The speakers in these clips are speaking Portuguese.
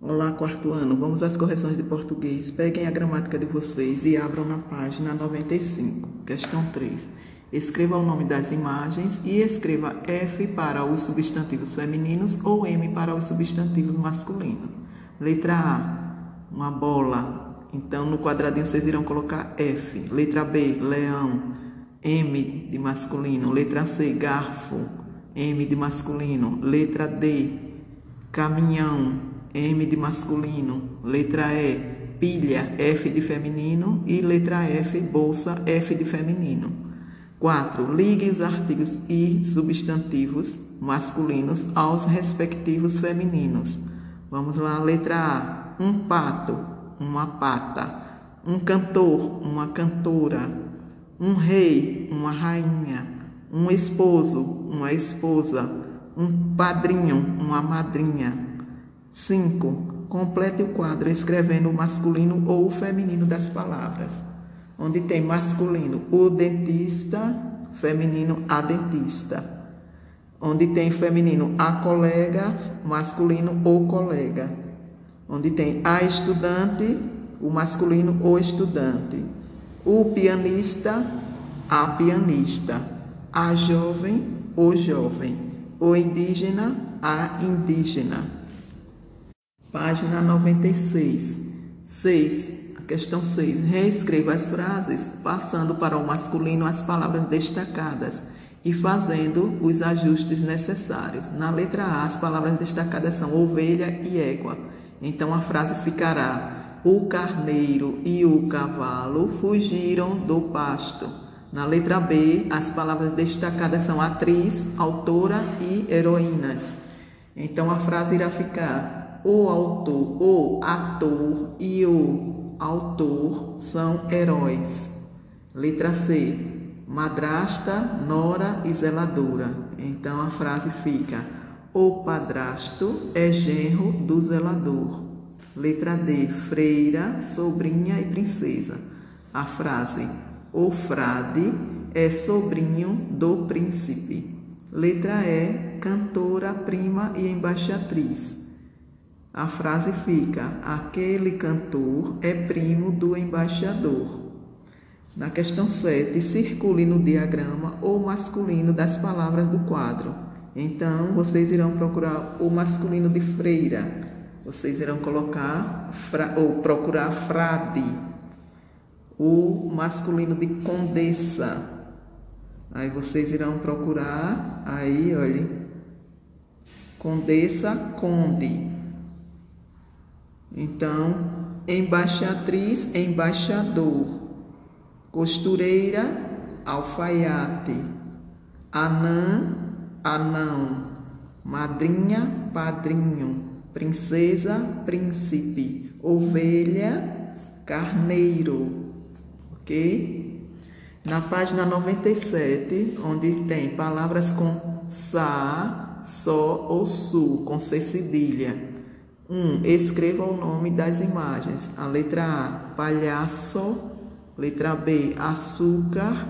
Olá, quarto ano. Vamos às correções de português. Peguem a gramática de vocês e abram na página 95, questão 3. Escreva o nome das imagens e escreva F para os substantivos femininos ou M para os substantivos masculinos. Letra A, uma bola. Então, no quadradinho vocês irão colocar F. Letra B, leão. M de masculino. Letra C, garfo. M de masculino. Letra D, caminhão. M de masculino. Letra E, pilha. F de feminino. E letra F, bolsa. F de feminino. 4. Ligue os artigos e substantivos masculinos aos respectivos femininos. Vamos lá, letra A. Um pato, uma pata. Um cantor, uma cantora. Um rei, uma rainha. Um esposo, uma esposa. Um padrinho, uma madrinha. 5. Complete o quadro escrevendo o masculino ou o feminino das palavras. Onde tem masculino, o dentista, feminino, a dentista onde tem feminino a colega, masculino o colega, onde tem a estudante, o masculino o estudante, o pianista, a pianista, a jovem, o jovem, o indígena, a indígena. Página 96. 6. Questão 6. Reescreva as frases, passando para o masculino as palavras destacadas e fazendo os ajustes necessários. Na letra A, as palavras destacadas são ovelha e égua. Então a frase ficará: O carneiro e o cavalo fugiram do pasto. Na letra B, as palavras destacadas são atriz, autora e heroínas. Então a frase irá ficar: O autor, o ator e o autor são heróis. Letra C madrasta, nora e zeladora. Então a frase fica: O padrasto é genro do zelador. Letra D, freira, sobrinha e princesa. A frase: O frade é sobrinho do príncipe. Letra E, cantora, prima e embaixatriz. A frase fica: Aquele cantor é primo do embaixador. Na questão 7, circule no diagrama o masculino das palavras do quadro. Então, vocês irão procurar o masculino de freira. Vocês irão colocar ou procurar frade. O masculino de condessa. Aí vocês irão procurar aí, olha, condessa, conde. Então, embaixatriz, embaixador costureira, alfaiate, anã, anão, madrinha, padrinho, princesa, príncipe, ovelha, carneiro, ok? Na página 97, onde tem palavras com sa, só ou su, com C cedilha. 1. Um, escreva o nome das imagens. A letra A, palhaço, Letra B, açúcar,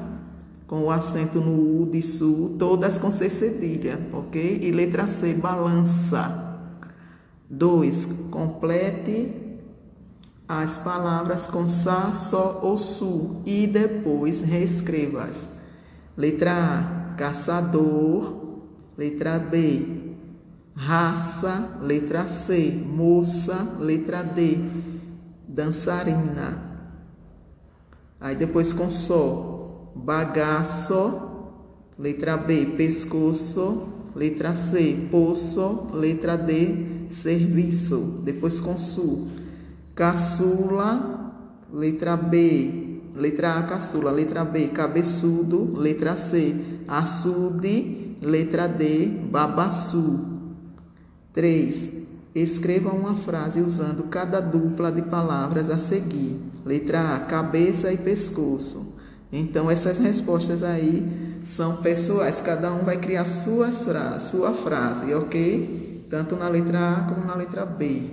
com o acento no U de sul, todas com C cedilha, ok? E letra C, balança. 2. Complete as palavras com sa, só ou su e depois reescreva-as. Letra A, caçador. Letra B, raça. Letra C, moça. Letra D, dançarina. Aí depois com só, bagaço, letra B, pescoço, letra C, poço, letra D, serviço. Depois com su, caçula, letra B, letra A, caçula, letra B, cabeçudo, letra C, açude, letra D, babaçu. 3. Escreva uma frase usando cada dupla de palavras a seguir. Letra A, cabeça e pescoço. Então, essas respostas aí são pessoais. Cada um vai criar sua, sua frase, ok? Tanto na letra A como na letra B.